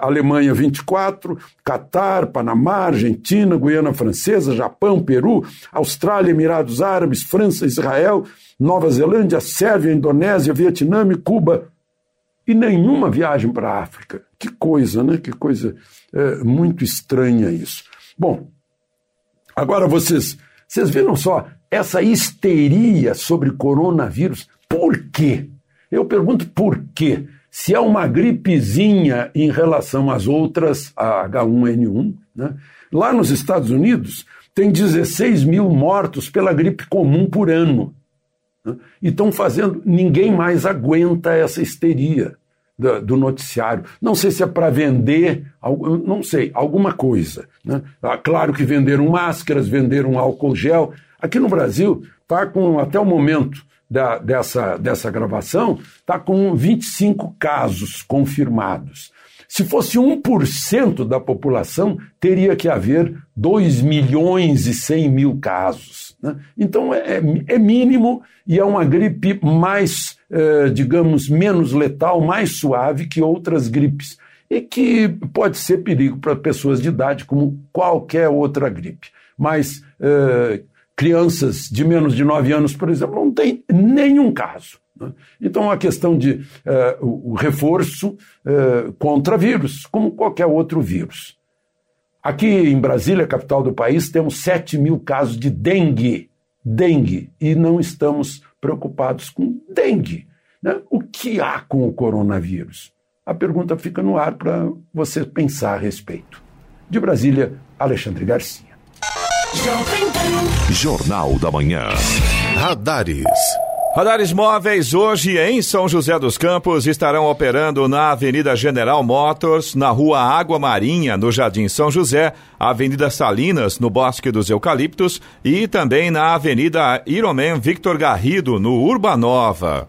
Alemanha 24, Catar, Panamá, Argentina, Guiana Francesa, Japão, Peru, Austrália, Emirados Árabes, França, Israel, Nova Zelândia, Sérvia, Indonésia, Vietnã e Cuba e nenhuma viagem para a África. Que coisa, né? Que coisa é, muito estranha isso. Bom, agora vocês, vocês viram só essa histeria sobre coronavírus. Por quê? Eu pergunto por quê? Se é uma gripezinha em relação às outras, a H1N1, né? lá nos Estados Unidos tem 16 mil mortos pela gripe comum por ano. Né? E estão fazendo, ninguém mais aguenta essa histeria do, do noticiário. Não sei se é para vender, não sei, alguma coisa. Né? Ah, claro que venderam máscaras, venderam álcool gel. Aqui no Brasil, está com, até o momento da, dessa, dessa gravação, está com 25 casos confirmados. Se fosse 1% da população, teria que haver 2 milhões e 100 mil casos. Né? Então é, é, mínimo e é uma gripe mais, eh, digamos, menos letal, mais suave que outras gripes. E que pode ser perigo para pessoas de idade, como qualquer outra gripe. Mas eh, crianças de menos de 9 anos, por exemplo, não tem nenhum caso. Né? Então, a questão de uh, o reforço contra vírus, como qualquer outro vírus. Aqui em Brasília, capital do país, temos 7 mil casos de dengue. Dengue. E não estamos preocupados com dengue. Né? O que há com o coronavírus? A pergunta fica no ar para você pensar a respeito. De Brasília, Alexandre Garcia. Jornal da Manhã. Radares. Radares móveis hoje em São José dos Campos estarão operando na Avenida General Motors, na Rua Água Marinha, no Jardim São José, Avenida Salinas, no Bosque dos Eucaliptos e também na Avenida Iroman Victor Garrido, no Urbanova.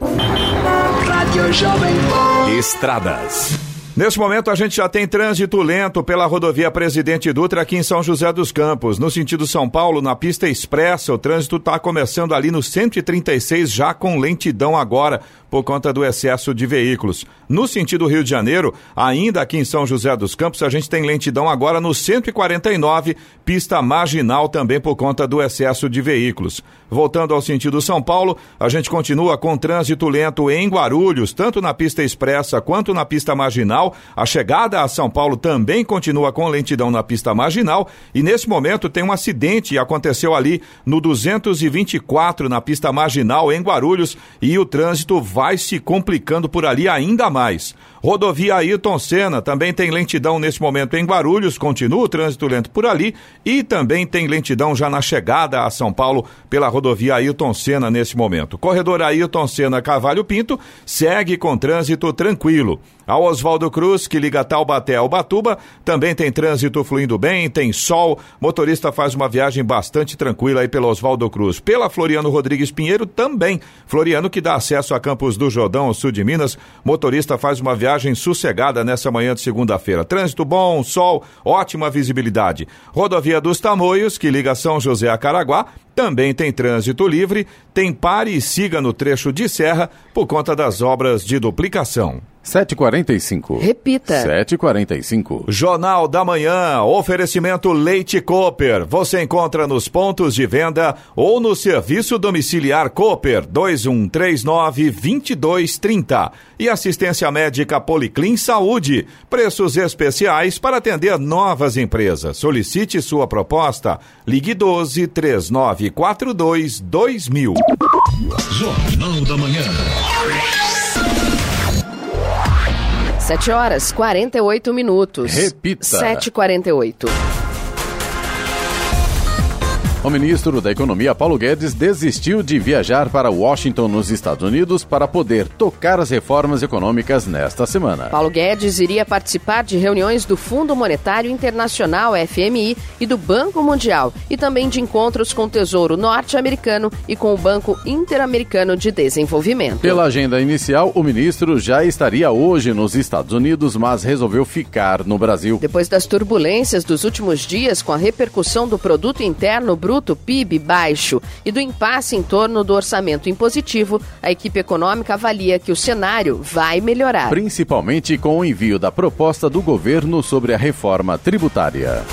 Estradas. Neste momento, a gente já tem trânsito lento pela rodovia Presidente Dutra aqui em São José dos Campos. No sentido São Paulo, na pista expressa, o trânsito está começando ali no 136, já com lentidão agora por conta do excesso de veículos. No sentido Rio de Janeiro, ainda aqui em São José dos Campos, a gente tem lentidão agora no 149, pista marginal também por conta do excesso de veículos. Voltando ao sentido São Paulo, a gente continua com trânsito lento em Guarulhos, tanto na pista expressa quanto na pista marginal. A chegada a São Paulo também continua com lentidão na pista marginal e nesse momento tem um acidente aconteceu ali no 224 na pista marginal em Guarulhos e o trânsito vai se complicando por ali ainda mais. Rodovia Ayrton Senna também tem lentidão nesse momento em Guarulhos, continua o trânsito lento por ali e também tem lentidão já na chegada a São Paulo pela rodovia Ayrton Senna nesse momento. Corredor Ayrton Senna Cavalho Pinto segue com trânsito tranquilo. A Oswaldo Cruz, que liga Taubaté ao Batuba, também tem trânsito fluindo bem, tem sol. Motorista faz uma viagem bastante tranquila aí pela Oswaldo Cruz. Pela Floriano Rodrigues Pinheiro também. Floriano que dá acesso a Campos do Jordão, sul de Minas. Motorista faz uma viagem sossegada nessa manhã de segunda-feira. Trânsito bom, sol, ótima visibilidade. Rodovia dos Tamoios, que liga São José a Caraguá, também tem trânsito livre, tem pare e siga no trecho de serra por conta das obras de duplicação. 7h45. Repita. 7h45. Jornal da Manhã, oferecimento Leite Cooper. Você encontra nos pontos de venda ou no serviço domiciliar Cooper 2139-2230. E assistência médica Policlin Saúde. Preços especiais para atender novas empresas. Solicite sua proposta. Ligue 12 3942 2000. Jornal da Manhã. 7 horas 48 minutos. Repita. 7h48. O ministro da Economia, Paulo Guedes, desistiu de viajar para Washington, nos Estados Unidos, para poder tocar as reformas econômicas nesta semana. Paulo Guedes iria participar de reuniões do Fundo Monetário Internacional, FMI, e do Banco Mundial, e também de encontros com o Tesouro Norte-Americano e com o Banco Interamericano de Desenvolvimento. Pela agenda inicial, o ministro já estaria hoje nos Estados Unidos, mas resolveu ficar no Brasil. Depois das turbulências dos últimos dias com a repercussão do produto interno bruto PIB baixo e do impasse em torno do orçamento impositivo, a equipe econômica avalia que o cenário vai melhorar. Principalmente com o envio da proposta do governo sobre a reforma tributária.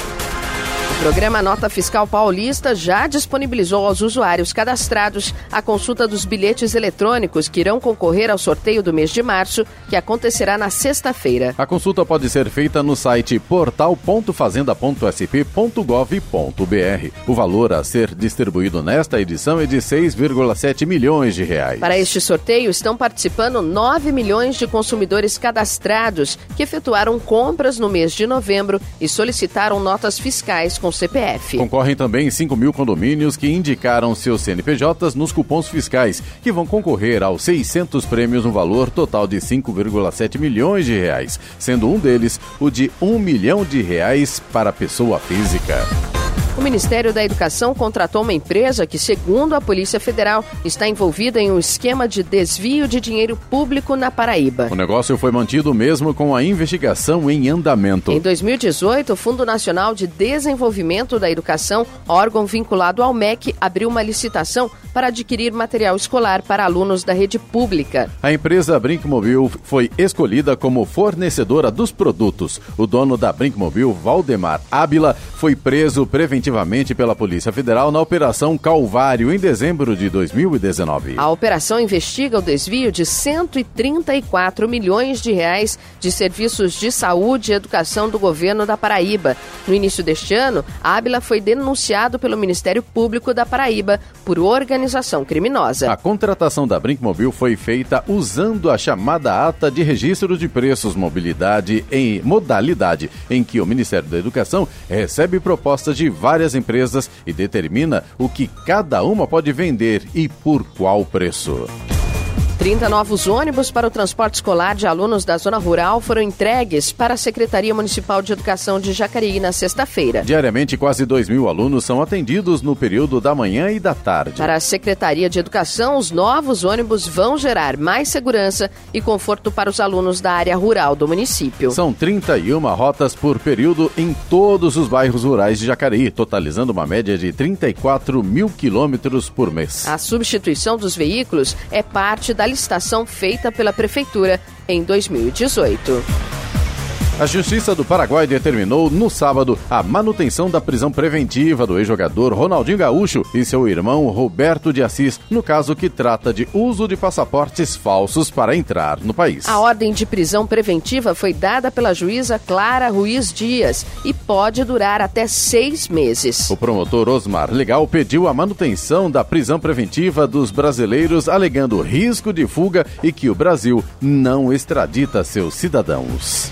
O programa Nota Fiscal Paulista já disponibilizou aos usuários cadastrados a consulta dos bilhetes eletrônicos que irão concorrer ao sorteio do mês de março, que acontecerá na sexta-feira. A consulta pode ser feita no site portal.fazenda.sp.gov.br. O valor a ser distribuído nesta edição é de 6,7 milhões de reais. Para este sorteio estão participando 9 milhões de consumidores cadastrados que efetuaram compras no mês de novembro e solicitaram notas fiscais com CPF. Concorrem também 5 mil condomínios que indicaram seus CNPJs nos cupons fiscais, que vão concorrer aos 600 prêmios no valor total de 5,7 milhões de reais, sendo um deles o de 1 milhão de reais para pessoa física. O Ministério da Educação contratou uma empresa que, segundo a Polícia Federal, está envolvida em um esquema de desvio de dinheiro público na Paraíba. O negócio foi mantido mesmo com a investigação em andamento. Em 2018, o Fundo Nacional de Desenvolvimento da Educação, órgão vinculado ao MEC, abriu uma licitação para adquirir material escolar para alunos da rede pública. A empresa Brinkmobil foi escolhida como fornecedora dos produtos. O dono da Brinkmobil, Valdemar Ábila, foi preso preventivamente pela Polícia Federal na Operação Calvário em dezembro de 2019. A operação investiga o desvio de 134 milhões de reais de serviços de saúde e educação do governo da Paraíba. No início deste ano, Ábila foi denunciado pelo Ministério Público da Paraíba por organização criminosa. A contratação da Brinkmobil foi feita usando a chamada ata de registro de preços mobilidade em modalidade, em que o Ministério da Educação recebe propostas de várias várias empresas e determina o que cada uma pode vender e por qual preço. 30 novos ônibus para o transporte escolar de alunos da zona rural foram entregues para a Secretaria Municipal de Educação de Jacareí na sexta-feira. Diariamente, quase 2 mil alunos são atendidos no período da manhã e da tarde. Para a Secretaria de Educação, os novos ônibus vão gerar mais segurança e conforto para os alunos da área rural do município. São 31 rotas por período em todos os bairros rurais de Jacareí, totalizando uma média de 34 mil quilômetros por mês. A substituição dos veículos é parte da licitação feita pela Prefeitura em 2018. A Justiça do Paraguai determinou no sábado a manutenção da prisão preventiva do ex-jogador Ronaldinho Gaúcho e seu irmão Roberto de Assis, no caso que trata de uso de passaportes falsos para entrar no país. A ordem de prisão preventiva foi dada pela juíza Clara Ruiz Dias e pode durar até seis meses. O promotor Osmar Legal pediu a manutenção da prisão preventiva dos brasileiros, alegando risco de fuga e que o Brasil não extradita seus cidadãos.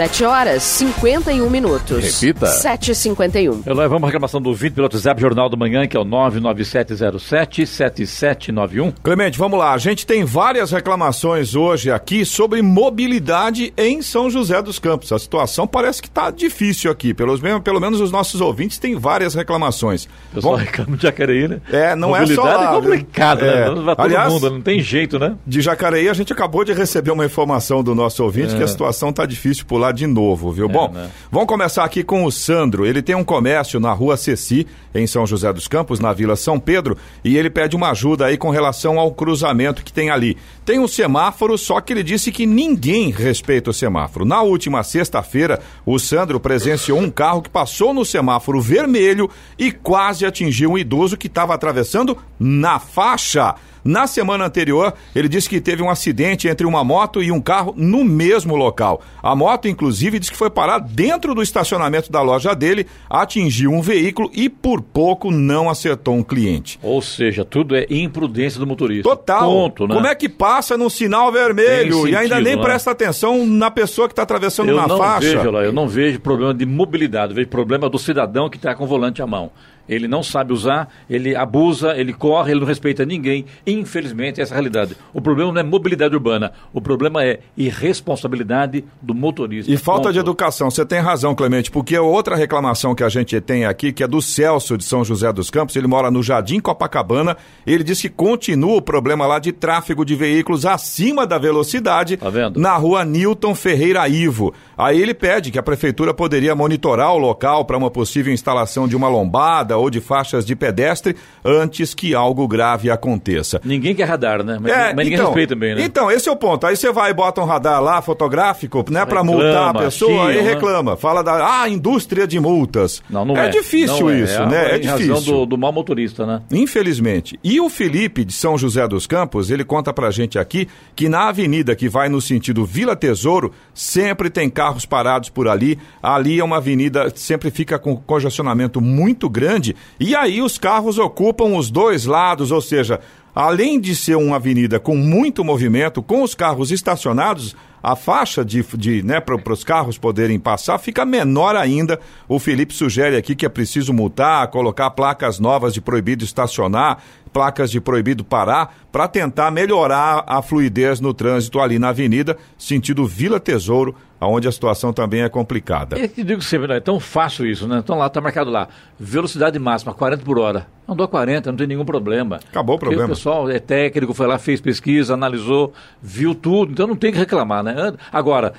7 horas 51 minutos. Repita. 7h51. Eu levo uma reclamação do vídeo pelo WhatsApp Jornal do Manhã, que é o 99707-7791. Clemente, vamos lá. A gente tem várias reclamações hoje aqui sobre mobilidade em São José dos Campos. A situação parece que está difícil aqui. Pelos, pelo menos os nossos ouvintes têm várias reclamações. O pessoal reclama de Jacareí, né? É, não mobilidade é só lá. é complicado, É. né? Vai todo Aliás, mundo, não tem jeito, né? De Jacareí, a gente acabou de receber uma informação do nosso ouvinte É. que a situação está difícil por lá de novo, viu? É, Bom, né? vamos começar aqui com o Sandro. Ele tem um comércio na rua Ceci, em São José dos Campos, na Vila São Pedro, e ele pede uma ajuda aí com relação ao cruzamento que tem ali. Tem um semáforo, só que ele disse que ninguém respeita o semáforo. Na última sexta-feira, o Sandro presenciou um carro que passou no semáforo vermelho e quase atingiu um idoso que estava atravessando na faixa. Na semana anterior, ele disse que teve um acidente entre uma moto e um carro no mesmo local. A moto, inclusive, disse que foi parar dentro do estacionamento da loja dele, atingiu um veículo e por pouco não acertou um cliente. Ou seja, tudo é imprudência do motorista. Total. Ponto, né? Como é que passa num sinal vermelho Tem e ainda sentido, nem né? presta atenção na pessoa que está atravessando eu na não faixa? vejo eu não vejo problema de mobilidade, eu vejo problema do cidadão que está com o volante à mão. Ele não sabe usar, ele abusa, ele corre, ele não respeita ninguém. Infelizmente, essa é a realidade. O problema não é mobilidade urbana, o problema é irresponsabilidade do motorista. E falta Ponto. de educação. Você tem razão, Clemente, porque outra reclamação que a gente tem aqui, que é do Celso de São José dos Campos, ele mora no Jardim Copacabana, ele diz que continua o problema lá de tráfego de veículos acima da velocidade Tá na rua Newton Ferreira Ivo. Aí ele pede que a prefeitura poderia monitorar o local para uma possível instalação de uma lombada ou de faixas de pedestre antes que algo grave aconteça. Ninguém quer radar, né? Mas, É, mas ninguém então, respeita também, né? Então, esse é o ponto. Aí você vai e bota um radar lá, fotográfico, né, pra Reclama, multar a pessoa, chiam, né? reclama. Fala da ah, indústria de multas. Não, não é. é. difícil Não é. isso, É né? É razão difícil. do, do mau motorista, né? Infelizmente. E o Felipe de São José dos Campos, ele conta pra gente aqui que na avenida que vai no sentido Vila Tesouro, sempre tem carros parados por ali. Ali é uma avenida que sempre fica com congestionamento muito grande e aí os carros ocupam os dois lados, ou seja, além de ser uma avenida com muito movimento, com os carros estacionados, a faixa de, de né, para os carros poderem passar fica menor ainda. O Felipe sugere aqui que é preciso multar, colocar placas novas de proibido estacionar, placas de proibido parar, para tentar melhorar a fluidez no trânsito ali na avenida, sentido Vila Tesouro, onde a situação também é complicada. Eu te digo sempre, não é tão fácil isso, né? Então lá, tá marcado lá, velocidade máxima, 40 por hora. Andou a 40, não tem nenhum problema. Acabou o Porque problema. O pessoal é técnico, foi lá, fez pesquisa, analisou, viu tudo, então não tem que reclamar, né? Agora,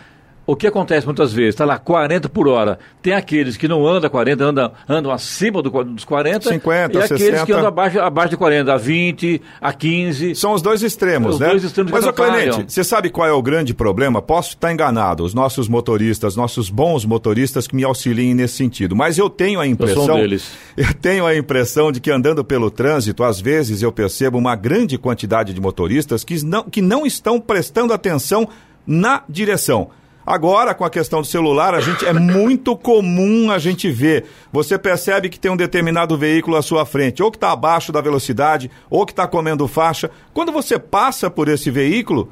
o que acontece muitas vezes, está lá 40 por hora, tem aqueles que não andam 40, andam, andam acima do, dos 40, 50, e aqueles 60. que andam abaixo, abaixo de 40, a 20, a 15. São os dois extremos, Os né? dois extremos Mas, ô. Clemente, você sabe qual é o grande problema? Posso estar enganado, os nossos motoristas, nossos bons motoristas que me auxiliem nesse sentido. Mas eu tenho a impressão. um deles. Eu tenho a impressão de que andando pelo trânsito, às vezes eu percebo uma grande quantidade de motoristas que não, que não estão prestando atenção na direção. Agora, com a questão do celular, a gente é muito comum a gente ver. Você percebe que tem um determinado veículo à sua frente, ou que está abaixo da velocidade, ou que está comendo faixa. Quando você passa por esse veículo,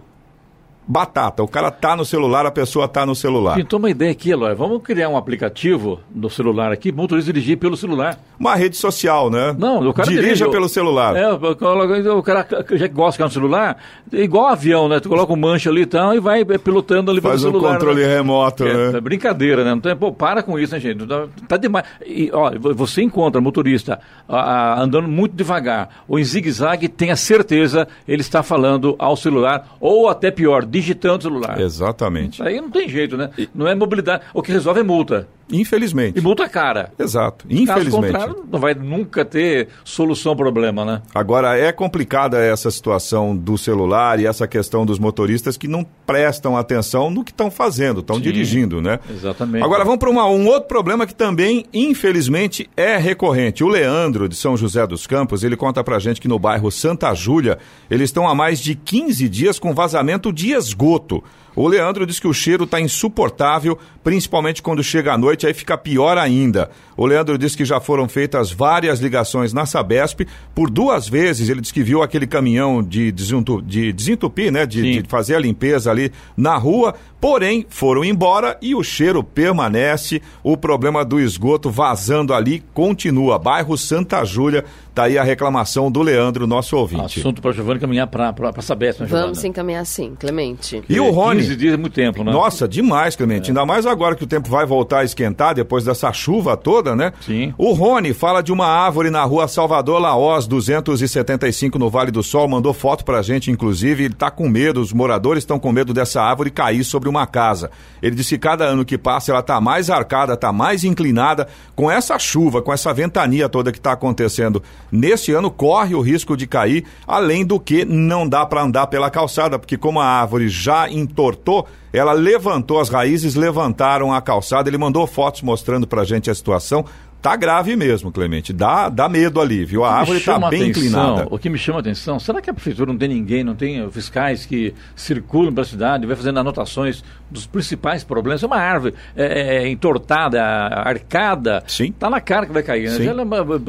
batata. O cara tá no celular, a pessoa tá no celular. Pintou uma ideia aqui, Eloy. Vamos criar um aplicativo no celular aqui, motorista dirigir pelo celular. Uma rede social, né? Não, o cara Dirija dirige, pelo celular. É, o cara- já que gosta de ficar no celular, é igual avião, né? Tu coloca um mancha ali e tal e vai pilotando ali Faz pelo um celular. controle né? remoto, É, né? é brincadeira, né? Então, pô, para com isso, né, gente? Tá, tá demais. E, ó, vo- você encontra motorista ah, ah, andando muito devagar ou em zigue-zague, tenha certeza ele está falando ao celular ou até pior, digitando o celular. Exatamente. Aí não tem jeito, né? Não é mobilidade. O que resolve é multa. Infelizmente. E multa cara. Exato. Caso Infelizmente. contrário, não vai nunca ter solução ao problema, né? Agora, é complicada essa situação do celular e essa questão dos motoristas que não prestam atenção no que estão fazendo, estão dirigindo, né? exatamente. Agora, vamos para um outro problema que também, infelizmente, é recorrente. O Leandro, de São José dos Campos, ele conta pra gente que no bairro Santa Júlia, eles estão há mais de 15 dias com vazamento de esgoto. O Leandro diz que o cheiro está insuportável, principalmente quando chega à noite, aí fica pior ainda. O Leandro diz que já foram feitas várias ligações na Sabesp. Por duas vezes ele diz que viu aquele caminhão de, desentu- de desentupir, né? De, de fazer a limpeza ali na rua. Porém, foram embora e o cheiro permanece. O problema do esgoto vazando ali continua. Bairro Santa Júlia, Tá aí a reclamação do Leandro, nosso ouvinte. Assunto para Giovanni caminhar para a Sabesp, né, Vamos encaminhar sim, Clemente. E o Rony? 15 dias é muito tempo, né? Nossa, demais, Clemente. É. Ainda mais agora que o tempo vai voltar a esquentar depois dessa chuva toda, né? Sim. O Rony fala de uma árvore na rua Salvador Laós, 275 no Vale do Sol, mandou foto pra gente, inclusive. Ele tá com medo, os moradores estão com medo dessa árvore cair sobre uma casa. Ele disse que cada ano que passa ela tá mais arcada, tá mais inclinada. Com essa chuva, com essa ventania toda que tá acontecendo nesse ano, corre o risco de cair, além do que não dá para andar pela calçada, porque como a árvore já entortou, ela levantou as raízes, levantaram a calçada. Ele mandou fotos mostrando pra gente a situação. Tá grave mesmo, Clemente. Dá, dá medo ali, viu? A árvore está bem atenção, inclinada. O que me chama a atenção, será que a prefeitura não tem ninguém, não tem fiscais que circulam pela cidade, vai fazendo anotações dos principais problemas? É uma árvore é, é, é entortada, arcada. Sim. Tá na cara que vai cair. Né? Já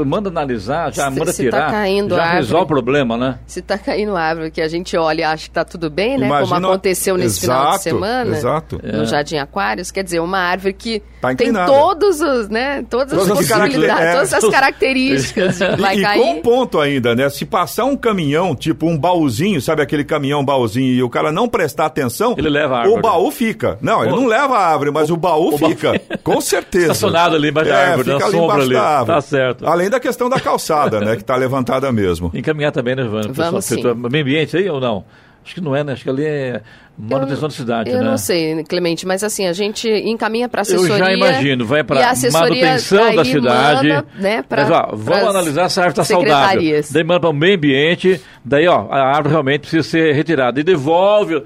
manda analisar, já se, manda se tirar. Tá caindo já árvore, resolve o problema, né? Se tá caindo árvore que a gente olha e acha que tá tudo bem, né? Imagina... Como aconteceu nesse exato, final de semana. Exato. No é. Jardim Aquários. Quer dizer, uma árvore que tá tem todos os, né? Todas, todas as possibilidades. É todas as características vai e, cair. E com um ponto ainda, né? Se passar um caminhão, tipo um baúzinho, sabe aquele caminhão baúzinho, e o cara não prestar atenção, ele leva a árvore. o baú fica. Não, ele o... não leva a árvore, mas o, o baú o fica. Baú... Com certeza. Estacionado ali embaixo é, da árvore, fica na ali sombra ali. Da árvore. Tá certo. Além da questão da calçada, né? Que tá levantada mesmo. Encaminhar também, né, Vânia? Vamos sim. Meio ambiente aí ou não? Acho que não é, né? Acho que ali é manutenção da cidade, eu né? Eu não sei, Clemente, mas assim, a gente encaminha para assessoria. Eu já imagino, vai para manutenção da cidade. Manda, né, pra, mas, ó, vamos analisar se a árvore está saudável. Daí manda para o meio ambiente, daí, ó, a árvore realmente precisa ser retirada. E devolve.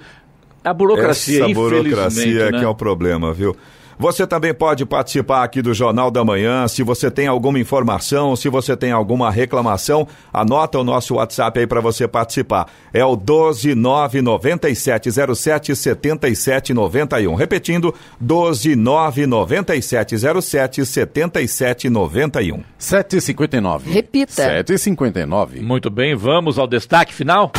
A burocracia, Essa burocracia né? que é o problema, viu? Você também pode participar aqui do Jornal da Manhã. Se você tem alguma informação, se você tem alguma reclamação, anota o nosso WhatsApp aí para você participar. É o 12997077791. Repetindo, 12997077791. 759. Repita. 759. Muito bem, vamos ao destaque final.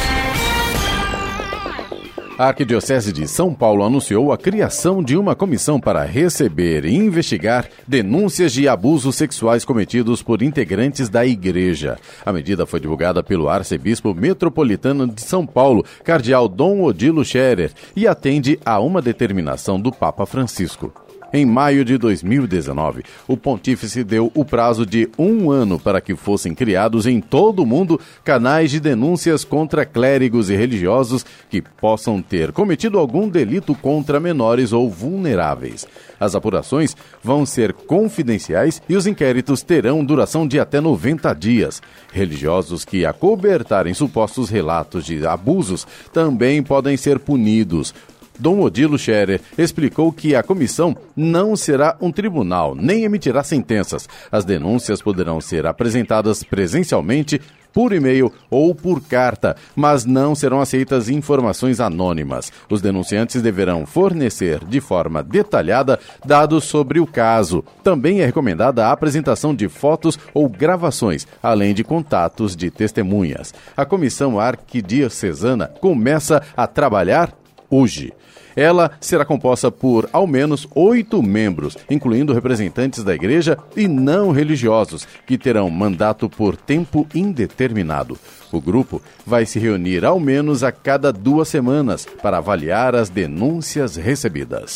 A Arquidiocese de São Paulo anunciou a criação de uma comissão para receber e investigar denúncias de abusos sexuais cometidos por integrantes da igreja. A medida foi divulgada pelo arcebispo metropolitano de São Paulo, cardeal Dom Odilo Scherer, e atende a uma determinação do Papa Francisco. Em maio de 2019, o pontífice deu o prazo de um ano para que fossem criados em todo o mundo canais de denúncias contra clérigos e religiosos que possam ter cometido algum delito contra menores ou vulneráveis. As apurações vão ser confidenciais e os inquéritos terão duração de até 90 dias. Religiosos que acobertarem supostos relatos de abusos também podem ser punidos. Dom Odilo Scherer explicou que a comissão não será um tribunal, nem emitirá sentenças. As denúncias poderão ser apresentadas presencialmente, por e-mail ou por carta, mas não serão aceitas informações anônimas. Os denunciantes deverão fornecer de forma detalhada dados sobre o caso. Também é recomendada a apresentação de fotos ou gravações, além de contatos de testemunhas. A comissão arquidiocesana começa a trabalhar hoje. Ela será composta por ao menos oito membros, incluindo representantes da igreja e não religiosos, que terão mandato por tempo indeterminado. O grupo vai se reunir ao menos a cada duas semanas para avaliar as denúncias recebidas.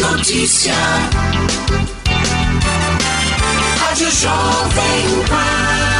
Notícia. Rádio Jovem Pan.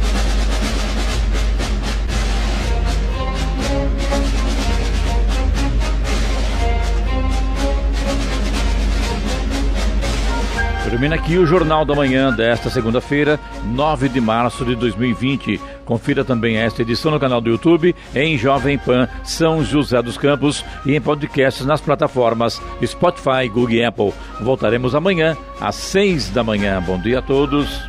Termina aqui o Jornal da Manhã desta segunda-feira, 9 de março de 2020. Confira também esta edição no canal do YouTube, em Jovem Pan São José dos Campos e em podcasts nas plataformas Spotify, Google e Apple. Voltaremos amanhã às 6 da manhã. Bom dia a todos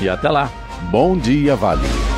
e até lá. Bom dia, Vale.